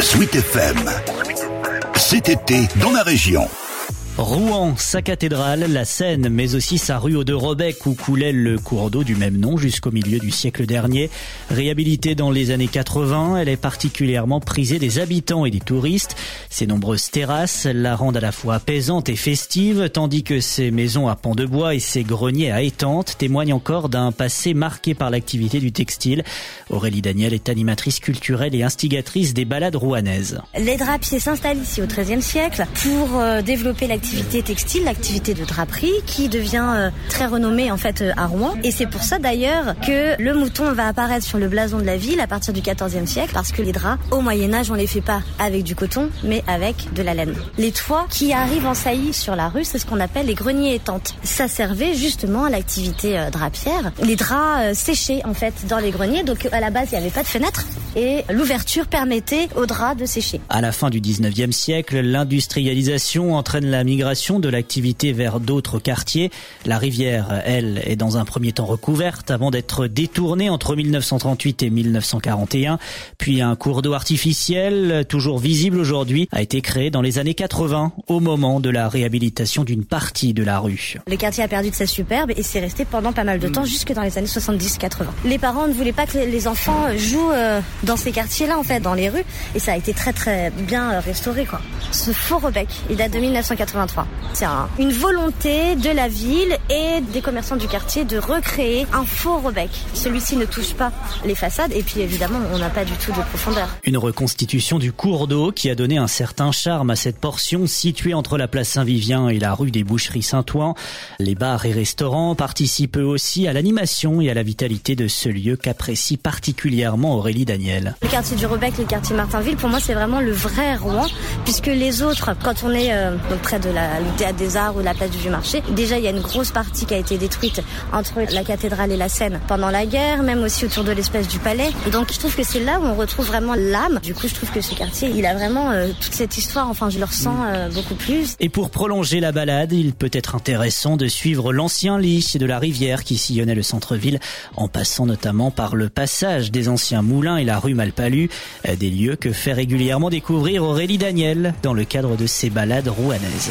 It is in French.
Sweet FM. Cet été, dans la région. Rouen, sa cathédrale, la Seine, mais aussi sa rue aux deux Robec où coulait le cours d'eau du même nom jusqu'au milieu du siècle dernier. Réhabilitée dans les années 80, elle est particulièrement prisée des habitants et des touristes. Ses nombreuses terrasses la rendent à la fois apaisante et festive, tandis que ses maisons à pans de bois et ses greniers à étente témoignent encore d'un passé marqué par l'activité du textile. Aurélie Daniel est animatrice culturelle et instigatrice des balades rouennaises. Les drapiers s'installent ici au XIIIe siècle pour euh, développer l'activité l'activité textile, l'activité de draperie qui devient euh, très renommée en fait euh, à Rouen. Et c'est pour ça d'ailleurs que le mouton va apparaître sur le blason de la ville à partir du XIVe siècle parce que les draps au Moyen Âge on les fait pas avec du coton mais avec de la laine. Les toits qui arrivent en saillie sur la rue c'est ce qu'on appelle les greniers étantes. Ça servait justement à l'activité euh, drapière. Les draps séchaient en fait dans les greniers donc à la base il n'y avait pas de fenêtre et l'ouverture permettait aux draps de sécher. À la fin du 19e siècle, l'industrialisation entraîne la migration de l'activité vers d'autres quartiers. La rivière, elle, est dans un premier temps recouverte avant d'être détournée entre 1938 et 1941. Puis un cours d'eau artificiel, toujours visible aujourd'hui, a été créé dans les années 80 au moment de la réhabilitation d'une partie de la rue. Le quartier a perdu de sa superbe et c'est resté pendant pas mal de temps, jusque dans les années 70-80. Les parents ne voulaient pas que les enfants jouent euh, dans ces quartiers-là, en fait, dans les rues, et ça a été très très bien euh, restauré, quoi. Ce faux Rebec, il date de 1983. C'est une volonté de la ville et des commerçants du quartier de recréer un faux Rebec. Celui-ci ne touche pas les façades, et puis évidemment, on n'a pas du tout de profondeur. Une reconstitution du cours d'eau qui a donné un certain charme à cette portion située entre la place Saint-Vivien et la rue des Boucheries Saint-Ouen. Les bars et restaurants participent eux aussi à l'animation et à la vitalité de ce lieu qu'apprécie particulièrement Aurélie Daniel. Le quartier du Rebec, le quartier Martinville, pour moi, c'est vraiment le vrai Rouen, puisque les autres, quand on est euh, près de la théâtre des Arts ou la place du Vieux-Marché, déjà il y a une grosse partie qui a été détruite entre la cathédrale et la Seine pendant la guerre, même aussi autour de l'espace du palais. Donc je trouve que c'est là où on retrouve vraiment l'âme. Du coup, je trouve que ce quartier, il a vraiment euh, toute cette histoire. Enfin, je le ressens euh, beaucoup plus. Et pour prolonger la balade, il peut être intéressant de suivre l'ancien lit de la rivière qui sillonnait le centre-ville, en passant notamment par le passage des anciens moulins et la rue Malpalu, euh, des lieux que fait régulièrement découvrir Aurélie Daniel dans le cadre de ses balades rouennaises.